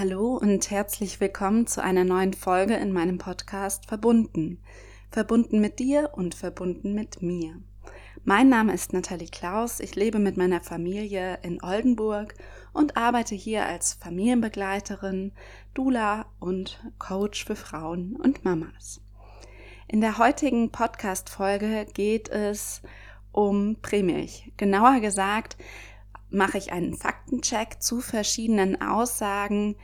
Hallo und herzlich willkommen zu einer neuen Folge in meinem Podcast Verbunden. Verbunden mit dir und verbunden mit mir. Mein Name ist Nathalie Klaus, ich lebe mit meiner Familie in Oldenburg und arbeite hier als Familienbegleiterin, Dula und Coach für Frauen und Mamas. In der heutigen Podcast-Folge geht es um Prämilch. Genauer gesagt mache ich einen Faktencheck zu verschiedenen Aussagen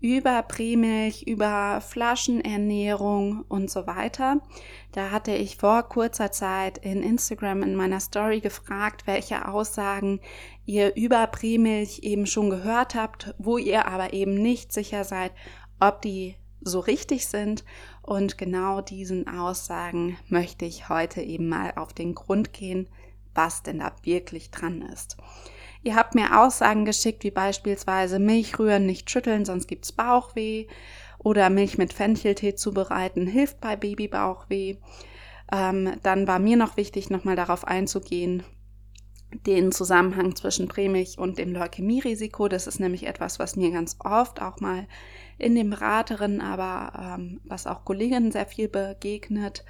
über Prämilch, über Flaschenernährung und so weiter. Da hatte ich vor kurzer Zeit in Instagram in meiner Story gefragt, welche Aussagen ihr über Prämilch eben schon gehört habt, wo ihr aber eben nicht sicher seid, ob die so richtig sind. Und genau diesen Aussagen möchte ich heute eben mal auf den Grund gehen, was denn da wirklich dran ist. Ihr habt mir Aussagen geschickt, wie beispielsweise Milch rühren, nicht schütteln, sonst gibt's Bauchweh. Oder Milch mit Fencheltee zubereiten, hilft bei Babybauchweh. Ähm, dann war mir noch wichtig, nochmal darauf einzugehen, den Zusammenhang zwischen Prämilch und dem Leukämierisiko. Das ist nämlich etwas, was mir ganz oft auch mal in den Beraterinnen, aber ähm, was auch Kolleginnen sehr viel begegnet.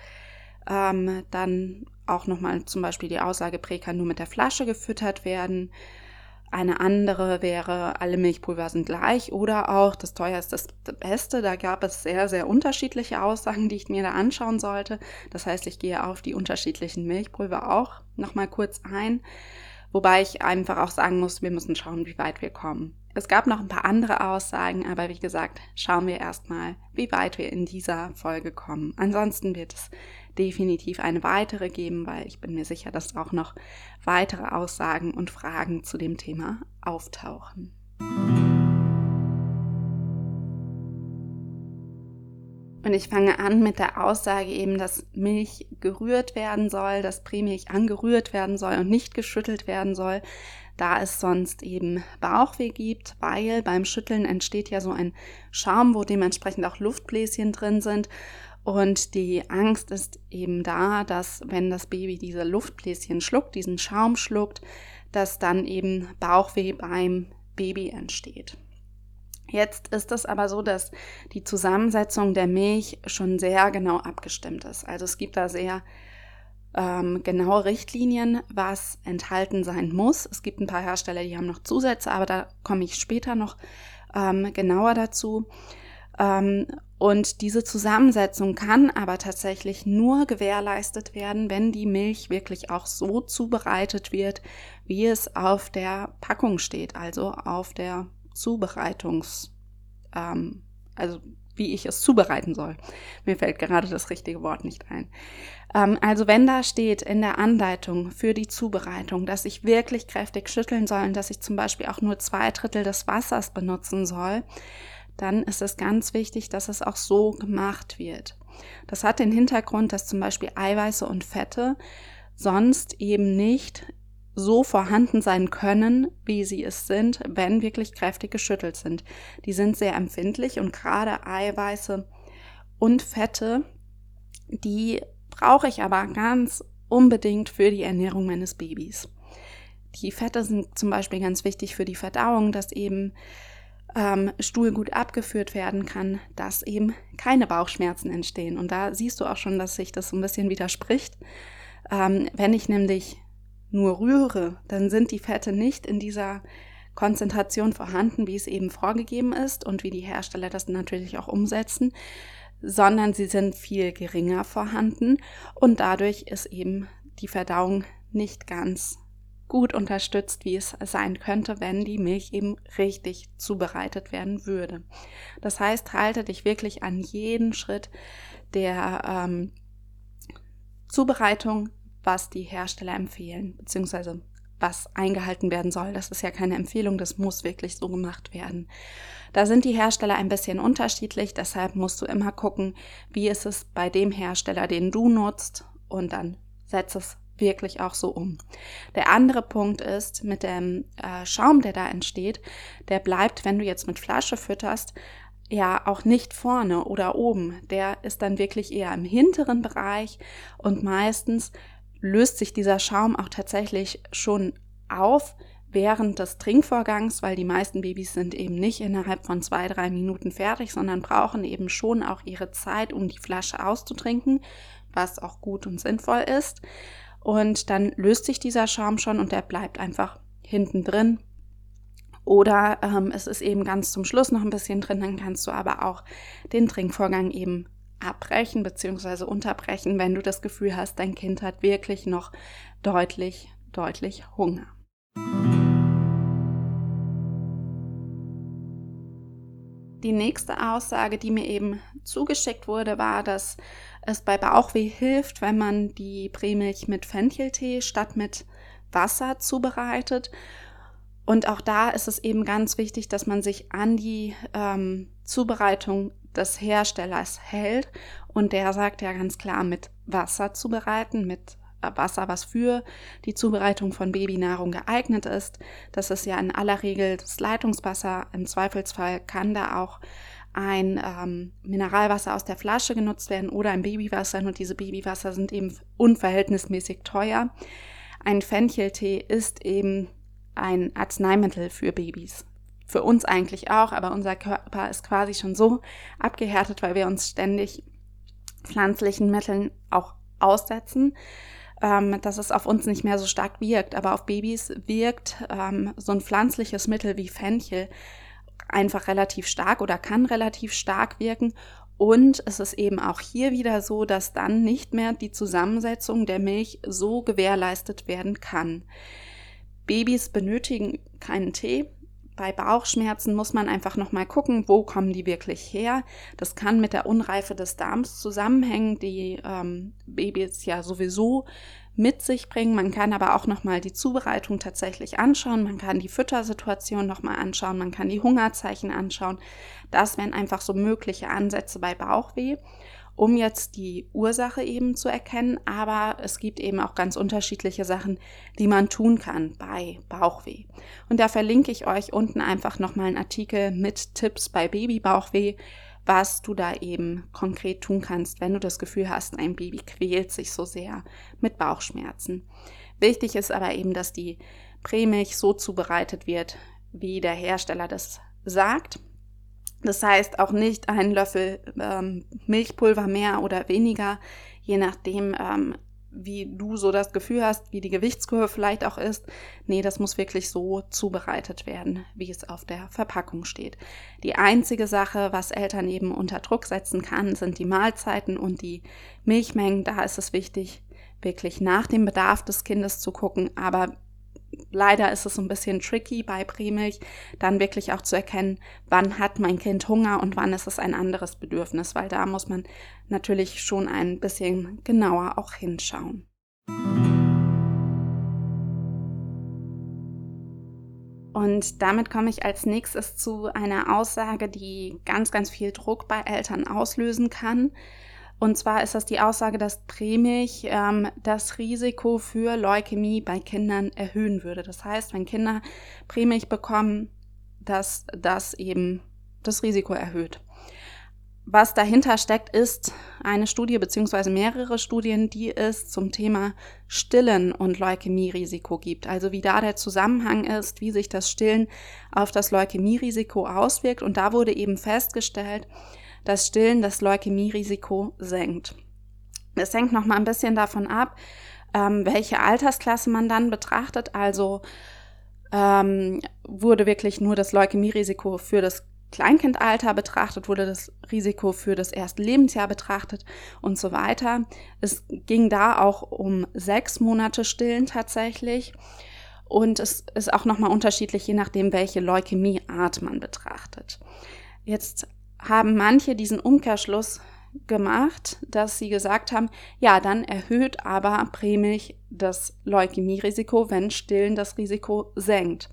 Ähm, dann auch nochmal zum Beispiel die Aussage, Prä kann nur mit der Flasche gefüttert werden. Eine andere wäre, alle Milchpulver sind gleich oder auch, das teuer ist das Beste. Da gab es sehr, sehr unterschiedliche Aussagen, die ich mir da anschauen sollte. Das heißt, ich gehe auf die unterschiedlichen Milchpulver auch nochmal kurz ein. Wobei ich einfach auch sagen muss, wir müssen schauen, wie weit wir kommen. Es gab noch ein paar andere Aussagen, aber wie gesagt, schauen wir erstmal, wie weit wir in dieser Folge kommen. Ansonsten wird es definitiv eine weitere geben, weil ich bin mir sicher, dass auch noch weitere Aussagen und Fragen zu dem Thema auftauchen. Und ich fange an mit der Aussage eben, dass Milch gerührt werden soll, dass Prämilch angerührt werden soll und nicht geschüttelt werden soll, da es sonst eben Bauchweh gibt, weil beim Schütteln entsteht ja so ein Schaum, wo dementsprechend auch Luftbläschen drin sind. Und die Angst ist eben da, dass wenn das Baby diese Luftbläschen schluckt, diesen Schaum schluckt, dass dann eben Bauchweh beim Baby entsteht. Jetzt ist es aber so, dass die Zusammensetzung der Milch schon sehr genau abgestimmt ist. Also es gibt da sehr ähm, genaue Richtlinien, was enthalten sein muss. Es gibt ein paar Hersteller, die haben noch Zusätze, aber da komme ich später noch ähm, genauer dazu. Ähm, und diese Zusammensetzung kann aber tatsächlich nur gewährleistet werden, wenn die Milch wirklich auch so zubereitet wird, wie es auf der Packung steht, also auf der Zubereitungs, ähm, also wie ich es zubereiten soll. Mir fällt gerade das richtige Wort nicht ein. Ähm, also wenn da steht in der Anleitung für die Zubereitung, dass ich wirklich kräftig schütteln soll und dass ich zum Beispiel auch nur zwei Drittel des Wassers benutzen soll, dann ist es ganz wichtig, dass es auch so gemacht wird. Das hat den Hintergrund, dass zum Beispiel Eiweiße und Fette sonst eben nicht so vorhanden sein können, wie sie es sind, wenn wirklich kräftig geschüttelt sind. Die sind sehr empfindlich und gerade Eiweiße und Fette, die brauche ich aber ganz unbedingt für die Ernährung meines Babys. Die Fette sind zum Beispiel ganz wichtig für die Verdauung, dass eben ähm, Stuhl gut abgeführt werden kann, dass eben keine Bauchschmerzen entstehen. Und da siehst du auch schon, dass sich das so ein bisschen widerspricht. Ähm, wenn ich nämlich nur rühre, dann sind die Fette nicht in dieser Konzentration vorhanden, wie es eben vorgegeben ist und wie die Hersteller das natürlich auch umsetzen, sondern sie sind viel geringer vorhanden und dadurch ist eben die Verdauung nicht ganz gut unterstützt, wie es sein könnte, wenn die Milch eben richtig zubereitet werden würde. Das heißt, halte dich wirklich an jeden Schritt der ähm, Zubereitung, was die Hersteller empfehlen, beziehungsweise was eingehalten werden soll. Das ist ja keine Empfehlung, das muss wirklich so gemacht werden. Da sind die Hersteller ein bisschen unterschiedlich, deshalb musst du immer gucken, wie ist es bei dem Hersteller, den du nutzt und dann setz es wirklich auch so um. Der andere Punkt ist, mit dem äh, Schaum, der da entsteht, der bleibt, wenn du jetzt mit Flasche fütterst, ja auch nicht vorne oder oben. Der ist dann wirklich eher im hinteren Bereich und meistens löst sich dieser Schaum auch tatsächlich schon auf, während des Trinkvorgangs, weil die meisten Babys sind eben nicht innerhalb von zwei, drei Minuten fertig, sondern brauchen eben schon auch ihre Zeit, um die Flasche auszutrinken, was auch gut und sinnvoll ist. Und dann löst sich dieser Schaum schon und der bleibt einfach hinten drin. Oder ähm, es ist eben ganz zum Schluss noch ein bisschen drin, dann kannst du aber auch den Trinkvorgang eben abbrechen bzw. unterbrechen, wenn du das Gefühl hast, dein Kind hat wirklich noch deutlich, deutlich Hunger. Die nächste Aussage, die mir eben zugeschickt wurde, war, dass es bei Bauchweh hilft, wenn man die Prämilch mit Fencheltee statt mit Wasser zubereitet. Und auch da ist es eben ganz wichtig, dass man sich an die ähm, Zubereitung des Herstellers hält. Und der sagt ja ganz klar, mit Wasser zubereiten, mit Wasser, was für die Zubereitung von Babynahrung geeignet ist. Das ist ja in aller Regel das Leitungswasser. Im Zweifelsfall kann da auch ein ähm, Mineralwasser aus der Flasche genutzt werden oder ein Babywasser. Und diese Babywasser sind eben unverhältnismäßig teuer. Ein Fencheltee ist eben ein Arzneimittel für Babys. Für uns eigentlich auch, aber unser Körper ist quasi schon so abgehärtet, weil wir uns ständig pflanzlichen Mitteln auch aussetzen, ähm, dass es auf uns nicht mehr so stark wirkt. Aber auf Babys wirkt ähm, so ein pflanzliches Mittel wie Fenchel einfach relativ stark oder kann relativ stark wirken. Und es ist eben auch hier wieder so, dass dann nicht mehr die Zusammensetzung der Milch so gewährleistet werden kann. Babys benötigen keinen Tee, bei Bauchschmerzen muss man einfach nochmal gucken, wo kommen die wirklich her. Das kann mit der Unreife des Darms zusammenhängen, die ähm, Babys ja sowieso mit sich bringen. Man kann aber auch nochmal die Zubereitung tatsächlich anschauen. Man kann die Füttersituation nochmal anschauen. Man kann die Hungerzeichen anschauen. Das wären einfach so mögliche Ansätze bei Bauchweh um jetzt die Ursache eben zu erkennen. Aber es gibt eben auch ganz unterschiedliche Sachen, die man tun kann bei Bauchweh. Und da verlinke ich euch unten einfach nochmal einen Artikel mit Tipps bei Babybauchweh, was du da eben konkret tun kannst, wenn du das Gefühl hast, ein Baby quält sich so sehr mit Bauchschmerzen. Wichtig ist aber eben, dass die Prämilch so zubereitet wird, wie der Hersteller das sagt. Das heißt auch nicht ein Löffel ähm, Milchpulver mehr oder weniger, je nachdem, ähm, wie du so das Gefühl hast, wie die Gewichtskurve vielleicht auch ist. Nee, das muss wirklich so zubereitet werden, wie es auf der Verpackung steht. Die einzige Sache, was Eltern eben unter Druck setzen kann, sind die Mahlzeiten und die Milchmengen. Da ist es wichtig, wirklich nach dem Bedarf des Kindes zu gucken, aber leider ist es ein bisschen tricky bei Prämilch, dann wirklich auch zu erkennen, wann hat mein Kind Hunger und wann ist es ein anderes Bedürfnis, weil da muss man natürlich schon ein bisschen genauer auch hinschauen. Und damit komme ich als nächstes zu einer Aussage, die ganz, ganz viel Druck bei Eltern auslösen kann. Und zwar ist das die Aussage, dass Prämilch ähm, das Risiko für Leukämie bei Kindern erhöhen würde. Das heißt, wenn Kinder Prämilch bekommen, dass das eben das Risiko erhöht. Was dahinter steckt, ist eine Studie beziehungsweise mehrere Studien, die es zum Thema Stillen und Leukämierisiko gibt. Also wie da der Zusammenhang ist, wie sich das Stillen auf das Leukämierisiko auswirkt. Und da wurde eben festgestellt, das Stillen das Leukämierisiko senkt. Es hängt noch mal ein bisschen davon ab, ähm, welche Altersklasse man dann betrachtet. Also ähm, wurde wirklich nur das Leukämierisiko für das Kleinkindalter betrachtet, wurde das Risiko für das erste Lebensjahr betrachtet und so weiter. Es ging da auch um sechs Monate Stillen tatsächlich. Und es ist auch nochmal unterschiedlich, je nachdem, welche Leukämieart man betrachtet. Jetzt haben manche diesen Umkehrschluss gemacht, dass sie gesagt haben, ja, dann erhöht aber Prämilch das Leukämierisiko, wenn Stillen das Risiko senkt.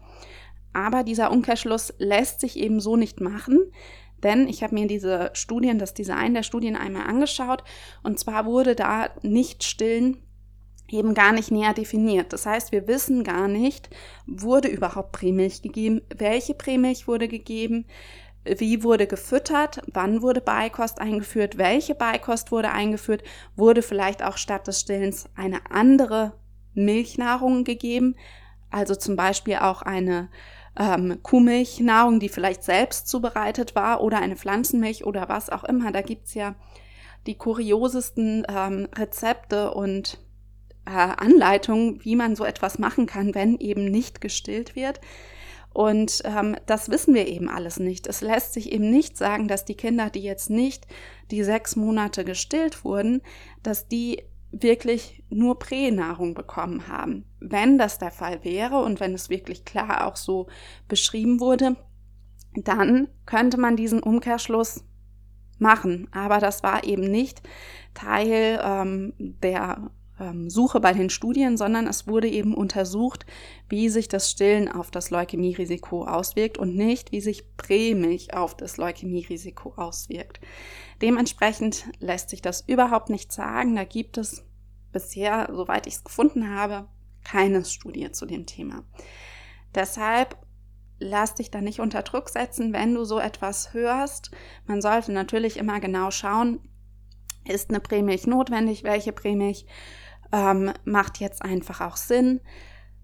Aber dieser Umkehrschluss lässt sich eben so nicht machen, denn ich habe mir diese Studien, das Design der Studien einmal angeschaut und zwar wurde da nicht Stillen eben gar nicht näher definiert. Das heißt, wir wissen gar nicht, wurde überhaupt Prämilch gegeben, welche Prämilch wurde gegeben, wie wurde gefüttert, wann wurde Beikost eingeführt, welche Beikost wurde eingeführt, wurde vielleicht auch statt des Stillens eine andere Milchnahrung gegeben. Also zum Beispiel auch eine ähm, Kuhmilchnahrung, die vielleicht selbst zubereitet war oder eine Pflanzenmilch oder was auch immer. Da gibt's ja die kuriosesten ähm, Rezepte und äh, Anleitungen, wie man so etwas machen kann, wenn eben nicht gestillt wird. Und ähm, das wissen wir eben alles nicht. Es lässt sich eben nicht sagen, dass die Kinder, die jetzt nicht die sechs Monate gestillt wurden, dass die wirklich nur Pränahrung bekommen haben. Wenn das der Fall wäre und wenn es wirklich klar auch so beschrieben wurde, dann könnte man diesen Umkehrschluss machen. Aber das war eben nicht Teil ähm, der ähm, Suche bei den Studien, sondern es wurde eben untersucht, wie sich das Stillen auf das Leukämierisiko auswirkt und nicht, wie sich Prämilch auf das Leukämierisiko auswirkt. Dementsprechend lässt sich das überhaupt nicht sagen. Da gibt es bisher, soweit ich es gefunden habe, keine Studie zu dem Thema. Deshalb lass dich da nicht unter Druck setzen, wenn du so etwas hörst. Man sollte natürlich immer genau schauen, ist eine Prämilch notwendig, welche Prämilch ähm, macht jetzt einfach auch Sinn.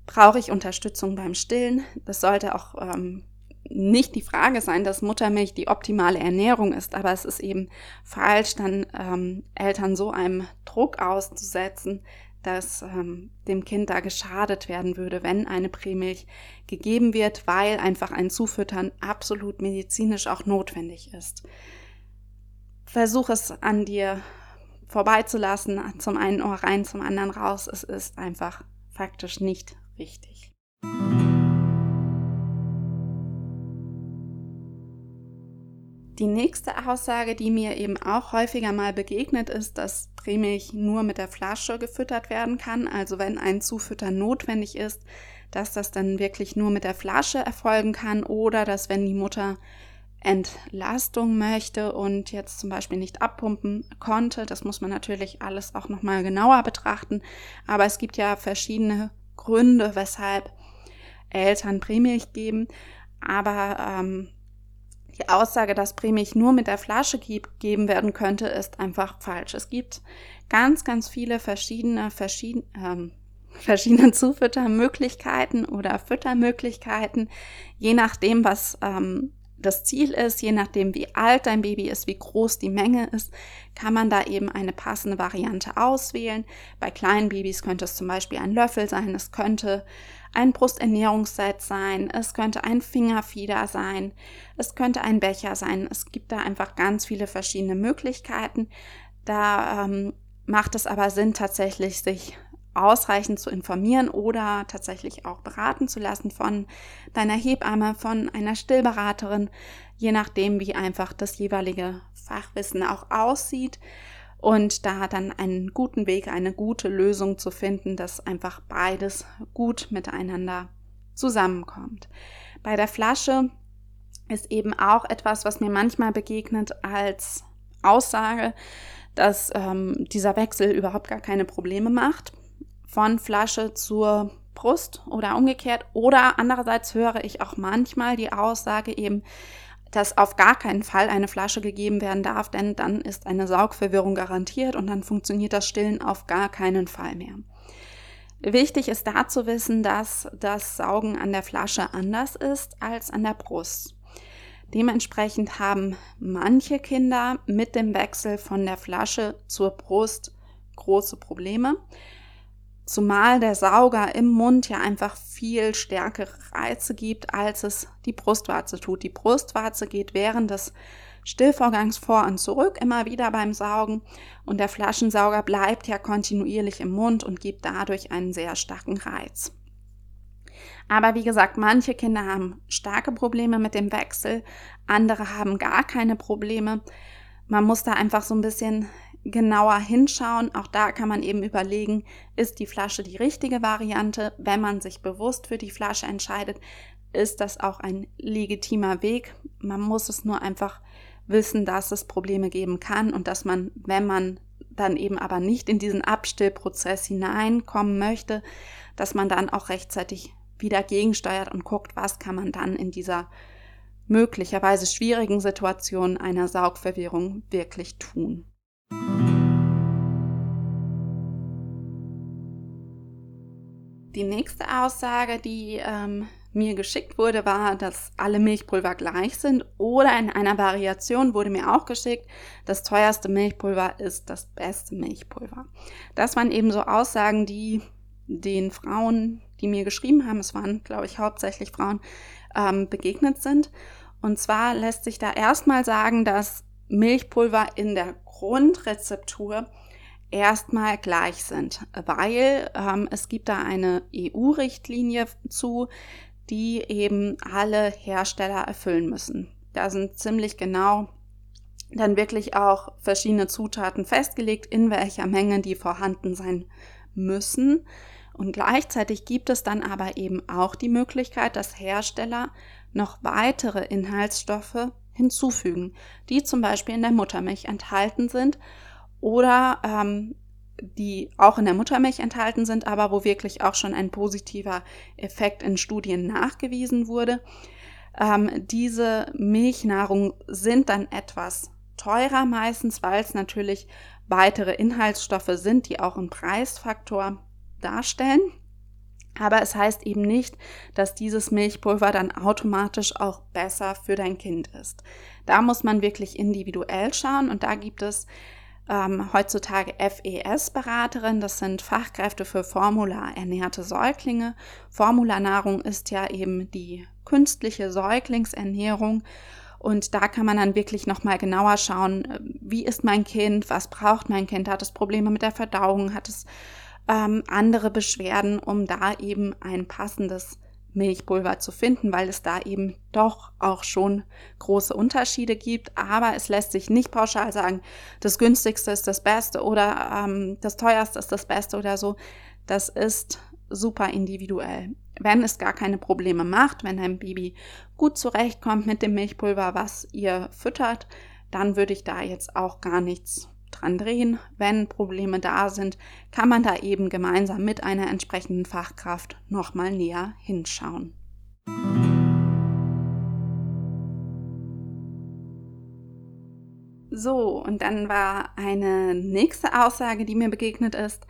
Brauche ich Unterstützung beim Stillen? Das sollte auch ähm, nicht die Frage sein, dass Muttermilch die optimale Ernährung ist, aber es ist eben falsch, dann ähm, Eltern so einem Druck auszusetzen, dass ähm, dem Kind da geschadet werden würde, wenn eine Prämilch gegeben wird, weil einfach ein Zufüttern absolut medizinisch auch notwendig ist. Versuch es an dir vorbeizulassen, zum einen Ohr rein, zum anderen raus. Es ist einfach faktisch nicht richtig. Die nächste Aussage, die mir eben auch häufiger mal begegnet, ist, dass Prämilch nur mit der Flasche gefüttert werden kann. Also wenn ein Zufüttern notwendig ist, dass das dann wirklich nur mit der Flasche erfolgen kann oder dass wenn die Mutter Entlastung möchte und jetzt zum Beispiel nicht abpumpen konnte, das muss man natürlich alles auch nochmal genauer betrachten, aber es gibt ja verschiedene Gründe, weshalb Eltern Prämilch geben, aber ähm, die Aussage, dass Prämilch nur mit der Flasche gegeben werden könnte, ist einfach falsch. Es gibt ganz, ganz viele verschiedene, verschiedene, ähm, verschiedene Zufüttermöglichkeiten oder Füttermöglichkeiten, je nachdem, was ähm, das Ziel ist, je nachdem, wie alt dein Baby ist, wie groß die Menge ist, kann man da eben eine passende Variante auswählen. Bei kleinen Babys könnte es zum Beispiel ein Löffel sein, es könnte ein Brusternährungsset sein, es könnte ein Fingerfieder sein, es könnte ein Becher sein. Es gibt da einfach ganz viele verschiedene Möglichkeiten. Da ähm, macht es aber Sinn, tatsächlich sich ausreichend zu informieren oder tatsächlich auch beraten zu lassen von deiner Hebamme, von einer Stillberaterin, je nachdem, wie einfach das jeweilige Fachwissen auch aussieht und da dann einen guten Weg, eine gute Lösung zu finden, dass einfach beides gut miteinander zusammenkommt. Bei der Flasche ist eben auch etwas, was mir manchmal begegnet als Aussage, dass ähm, dieser Wechsel überhaupt gar keine Probleme macht, von Flasche zur Brust oder umgekehrt. Oder andererseits höre ich auch manchmal die Aussage eben, dass auf gar keinen Fall eine Flasche gegeben werden darf, denn dann ist eine Saugverwirrung garantiert und dann funktioniert das Stillen auf gar keinen Fall mehr. Wichtig ist da zu wissen, dass das Saugen an der Flasche anders ist als an der Brust. Dementsprechend haben manche Kinder mit dem Wechsel von der Flasche zur Brust große Probleme. Zumal der Sauger im Mund ja einfach viel stärkere Reize gibt, als es die Brustwarze tut. Die Brustwarze geht während des Stillvorgangs vor und zurück immer wieder beim Saugen und der Flaschensauger bleibt ja kontinuierlich im Mund und gibt dadurch einen sehr starken Reiz. Aber wie gesagt, manche Kinder haben starke Probleme mit dem Wechsel, andere haben gar keine Probleme. Man muss da einfach so ein bisschen genauer hinschauen. Auch da kann man eben überlegen, ist die Flasche die richtige Variante? Wenn man sich bewusst für die Flasche entscheidet, ist das auch ein legitimer Weg. Man muss es nur einfach wissen, dass es Probleme geben kann und dass man, wenn man dann eben aber nicht in diesen Abstillprozess hineinkommen möchte, dass man dann auch rechtzeitig wieder gegensteuert und guckt, was kann man dann in dieser möglicherweise schwierigen Situation einer Saugverwirrung wirklich tun. Die nächste Aussage, die ähm, mir geschickt wurde, war, dass alle Milchpulver gleich sind oder in einer Variation wurde mir auch geschickt, das teuerste Milchpulver ist das beste Milchpulver. Das waren eben so Aussagen, die den Frauen, die mir geschrieben haben, es waren, glaube ich, hauptsächlich Frauen, ähm, begegnet sind. Und zwar lässt sich da erstmal sagen, dass Milchpulver in der Grundrezeptur erstmal gleich sind, weil ähm, es gibt da eine EU-Richtlinie zu, die eben alle Hersteller erfüllen müssen. Da sind ziemlich genau dann wirklich auch verschiedene Zutaten festgelegt, in welcher Menge die vorhanden sein müssen. Und gleichzeitig gibt es dann aber eben auch die Möglichkeit, dass Hersteller noch weitere Inhaltsstoffe hinzufügen, die zum Beispiel in der Muttermilch enthalten sind oder ähm, die auch in der Muttermilch enthalten sind, aber wo wirklich auch schon ein positiver Effekt in Studien nachgewiesen wurde. Ähm, diese Milchnahrung sind dann etwas teurer meistens, weil es natürlich weitere Inhaltsstoffe sind, die auch einen Preisfaktor darstellen. Aber es heißt eben nicht, dass dieses Milchpulver dann automatisch auch besser für dein Kind ist. Da muss man wirklich individuell schauen und da gibt es ähm, heutzutage FES-Beraterin. Das sind Fachkräfte für formularernährte Säuglinge. Formularnahrung ist ja eben die künstliche Säuglingsernährung. Und da kann man dann wirklich nochmal genauer schauen, äh, wie ist mein Kind, was braucht mein Kind, hat es Probleme mit der Verdauung, hat es ähm, andere Beschwerden, um da eben ein passendes Milchpulver zu finden, weil es da eben doch auch schon große Unterschiede gibt. Aber es lässt sich nicht pauschal sagen, das günstigste ist das Beste oder ähm, das teuerste ist das Beste oder so. Das ist super individuell. Wenn es gar keine Probleme macht, wenn ein Baby gut zurechtkommt mit dem Milchpulver, was ihr füttert, dann würde ich da jetzt auch gar nichts dran drehen. Wenn Probleme da sind, kann man da eben gemeinsam mit einer entsprechenden Fachkraft nochmal näher hinschauen. So, und dann war eine nächste Aussage, die mir begegnet ist,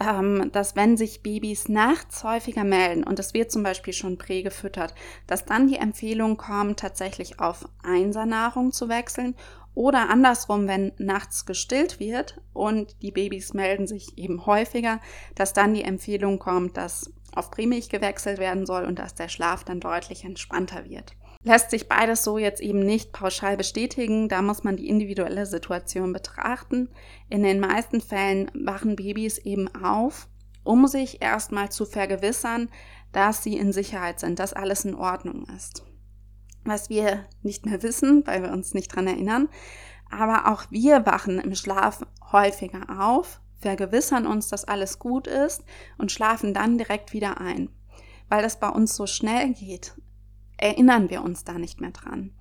ähm, dass wenn sich Babys nachts häufiger melden und es wird zum Beispiel schon prägefüttert, dass dann die Empfehlung kommt, tatsächlich auf Einsernahrung zu wechseln oder andersrum, wenn nachts gestillt wird und die Babys melden sich eben häufiger, dass dann die Empfehlung kommt, dass auf Prämilch gewechselt werden soll und dass der Schlaf dann deutlich entspannter wird. Lässt sich beides so jetzt eben nicht pauschal bestätigen, da muss man die individuelle Situation betrachten. In den meisten Fällen wachen Babys eben auf, um sich erstmal zu vergewissern, dass sie in Sicherheit sind, dass alles in Ordnung ist was wir nicht mehr wissen, weil wir uns nicht dran erinnern. Aber auch wir wachen im Schlaf häufiger auf, vergewissern uns, dass alles gut ist und schlafen dann direkt wieder ein. Weil das bei uns so schnell geht, erinnern wir uns da nicht mehr dran.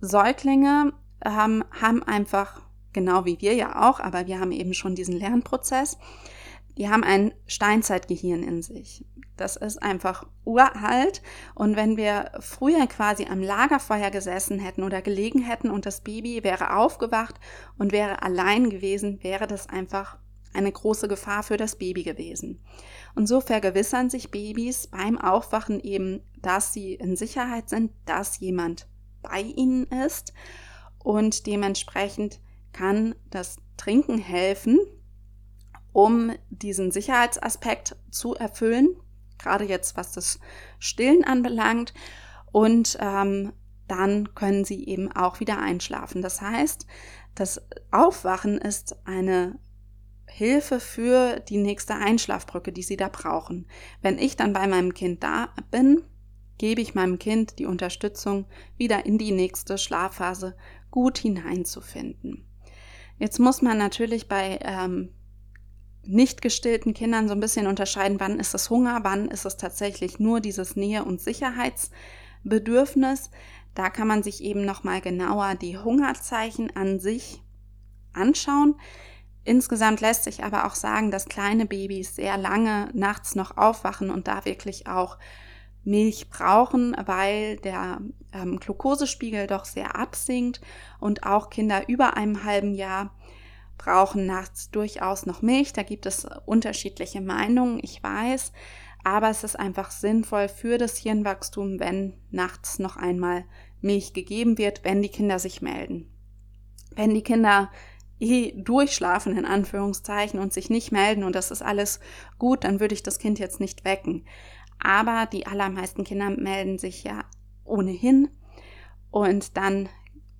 Säuglinge ähm, haben einfach, genau wie wir ja auch, aber wir haben eben schon diesen Lernprozess, die haben ein Steinzeitgehirn in sich. Das ist einfach uralt. Und wenn wir früher quasi am Lagerfeuer gesessen hätten oder gelegen hätten und das Baby wäre aufgewacht und wäre allein gewesen, wäre das einfach eine große Gefahr für das Baby gewesen. Und so vergewissern sich Babys beim Aufwachen eben, dass sie in Sicherheit sind, dass jemand bei ihnen ist und dementsprechend kann das Trinken helfen, um diesen Sicherheitsaspekt zu erfüllen gerade jetzt was das Stillen anbelangt. Und ähm, dann können sie eben auch wieder einschlafen. Das heißt, das Aufwachen ist eine Hilfe für die nächste Einschlafbrücke, die sie da brauchen. Wenn ich dann bei meinem Kind da bin, gebe ich meinem Kind die Unterstützung, wieder in die nächste Schlafphase gut hineinzufinden. Jetzt muss man natürlich bei ähm, nicht gestillten Kindern so ein bisschen unterscheiden, wann ist es Hunger, wann ist es tatsächlich nur dieses Nähe- und Sicherheitsbedürfnis. Da kann man sich eben nochmal genauer die Hungerzeichen an sich anschauen. Insgesamt lässt sich aber auch sagen, dass kleine Babys sehr lange nachts noch aufwachen und da wirklich auch Milch brauchen, weil der ähm, Glukosespiegel doch sehr absinkt und auch Kinder über einem halben Jahr brauchen nachts durchaus noch Milch. Da gibt es unterschiedliche Meinungen, ich weiß. Aber es ist einfach sinnvoll für das Hirnwachstum, wenn nachts noch einmal Milch gegeben wird, wenn die Kinder sich melden. Wenn die Kinder eh durchschlafen, in Anführungszeichen, und sich nicht melden und das ist alles gut, dann würde ich das Kind jetzt nicht wecken. Aber die allermeisten Kinder melden sich ja ohnehin und dann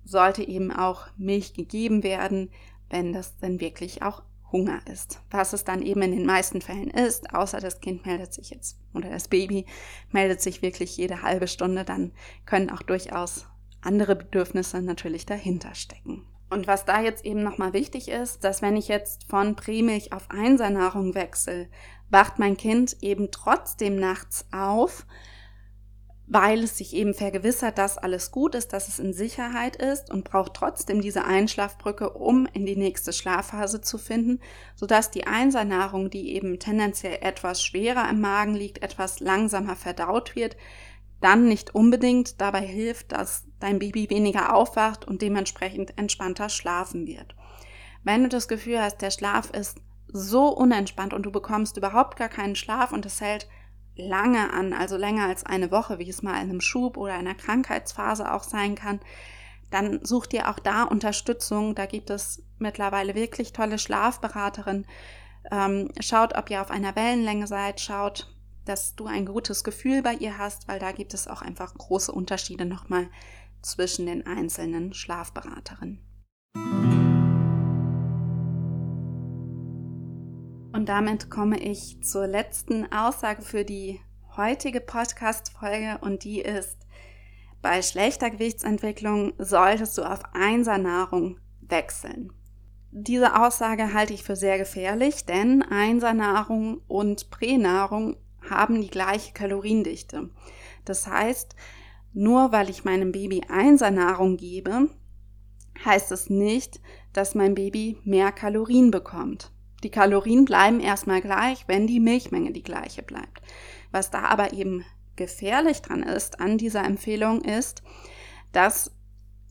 sollte eben auch Milch gegeben werden, wenn das denn wirklich auch Hunger ist. Was es dann eben in den meisten Fällen ist, außer das Kind meldet sich jetzt oder das Baby meldet sich wirklich jede halbe Stunde, dann können auch durchaus andere Bedürfnisse natürlich dahinter stecken. Und was da jetzt eben nochmal wichtig ist, dass wenn ich jetzt von Prämilch auf Einsernahrung wechsle, wacht mein Kind eben trotzdem nachts auf, weil es sich eben vergewissert, dass alles gut ist, dass es in Sicherheit ist und braucht trotzdem diese Einschlafbrücke, um in die nächste Schlafphase zu finden, sodass die Einsernahrung, die eben tendenziell etwas schwerer im Magen liegt, etwas langsamer verdaut wird, dann nicht unbedingt dabei hilft, dass dein Baby weniger aufwacht und dementsprechend entspannter schlafen wird. Wenn du das Gefühl hast, der Schlaf ist so unentspannt und du bekommst überhaupt gar keinen Schlaf und es hält lange an, also länger als eine Woche, wie es mal in einem Schub oder einer Krankheitsphase auch sein kann, dann such dir auch da Unterstützung. Da gibt es mittlerweile wirklich tolle Schlafberaterinnen. Ähm, schaut, ob ihr auf einer Wellenlänge seid, schaut, dass du ein gutes Gefühl bei ihr hast, weil da gibt es auch einfach große Unterschiede nochmal zwischen den einzelnen Schlafberaterinnen. Und damit komme ich zur letzten Aussage für die heutige Podcast-Folge und die ist, bei schlechter Gewichtsentwicklung solltest du auf Einsernahrung wechseln. Diese Aussage halte ich für sehr gefährlich, denn Einsernahrung und Pränahrung haben die gleiche Kaloriendichte. Das heißt, nur weil ich meinem Baby Einsernahrung gebe, heißt es nicht, dass mein Baby mehr Kalorien bekommt. Die Kalorien bleiben erstmal gleich, wenn die Milchmenge die gleiche bleibt. Was da aber eben gefährlich dran ist an dieser Empfehlung ist, dass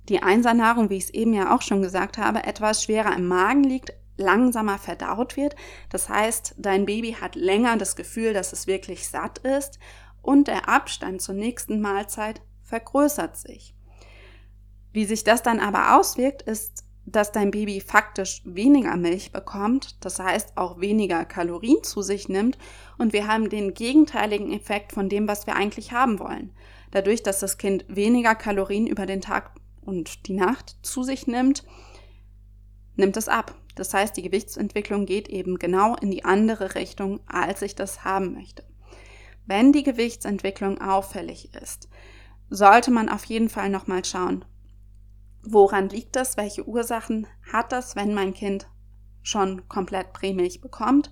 die Einsernahrung, wie ich es eben ja auch schon gesagt habe, etwas schwerer im Magen liegt, langsamer verdaut wird. Das heißt, dein Baby hat länger das Gefühl, dass es wirklich satt ist und der Abstand zur nächsten Mahlzeit vergrößert sich. Wie sich das dann aber auswirkt, ist, dass dein Baby faktisch weniger Milch bekommt, das heißt auch weniger Kalorien zu sich nimmt und wir haben den gegenteiligen Effekt von dem, was wir eigentlich haben wollen. Dadurch, dass das Kind weniger Kalorien über den Tag und die Nacht zu sich nimmt, nimmt es ab. Das heißt, die Gewichtsentwicklung geht eben genau in die andere Richtung, als ich das haben möchte. Wenn die Gewichtsentwicklung auffällig ist, sollte man auf jeden Fall nochmal schauen, woran liegt das, welche Ursachen hat das, wenn mein Kind schon komplett Prämilch bekommt,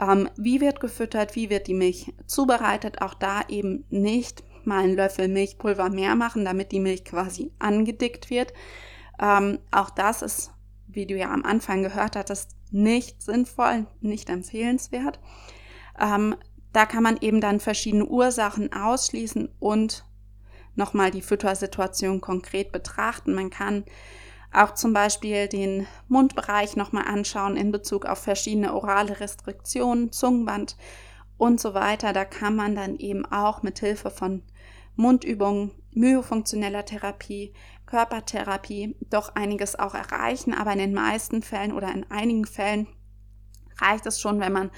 ähm, wie wird gefüttert, wie wird die Milch zubereitet, auch da eben nicht mal einen Löffel Milchpulver mehr machen, damit die Milch quasi angedickt wird. Ähm, auch das ist wie du ja am Anfang gehört hattest, nicht sinnvoll, nicht empfehlenswert. Ähm, da kann man eben dann verschiedene Ursachen ausschließen und nochmal die Füttersituation konkret betrachten. Man kann auch zum Beispiel den Mundbereich nochmal anschauen in Bezug auf verschiedene orale Restriktionen, Zungenband und so weiter. Da kann man dann eben auch mit Hilfe von Mundübungen, myofunktioneller Therapie, Körpertherapie doch einiges auch erreichen, aber in den meisten Fällen oder in einigen Fällen reicht es schon, wenn man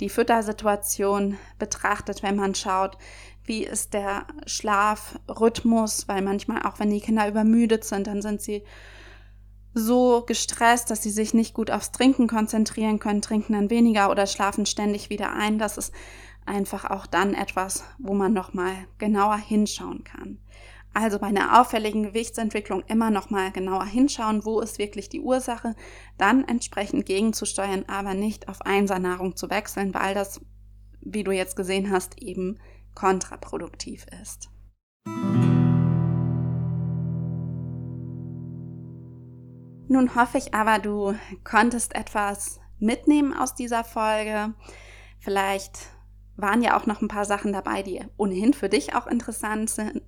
die Füttersituation betrachtet, wenn man schaut, wie ist der Schlafrhythmus, weil manchmal auch wenn die Kinder übermüdet sind, dann sind sie so gestresst, dass sie sich nicht gut aufs Trinken konzentrieren können, trinken dann weniger oder schlafen ständig wieder ein. Das ist einfach auch dann etwas, wo man nochmal genauer hinschauen kann. Also bei einer auffälligen Gewichtsentwicklung immer nochmal genauer hinschauen, wo ist wirklich die Ursache, dann entsprechend gegenzusteuern, aber nicht auf Einsernahrung zu wechseln, weil das, wie du jetzt gesehen hast, eben kontraproduktiv ist. Nun hoffe ich aber, du konntest etwas mitnehmen aus dieser Folge. Vielleicht waren ja auch noch ein paar Sachen dabei, die ohnehin für dich auch interessant sind,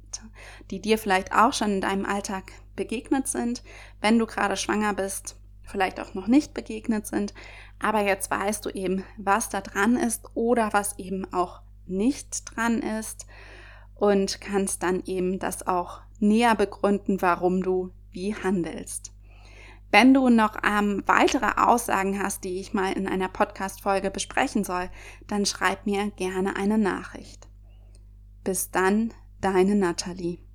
die dir vielleicht auch schon in deinem Alltag begegnet sind, wenn du gerade schwanger bist, vielleicht auch noch nicht begegnet sind, aber jetzt weißt du eben, was da dran ist oder was eben auch nicht dran ist und kannst dann eben das auch näher begründen, warum du wie handelst. Wenn du noch ähm, weitere Aussagen hast, die ich mal in einer Podcast-Folge besprechen soll, dann schreib mir gerne eine Nachricht. Bis dann, deine Nathalie.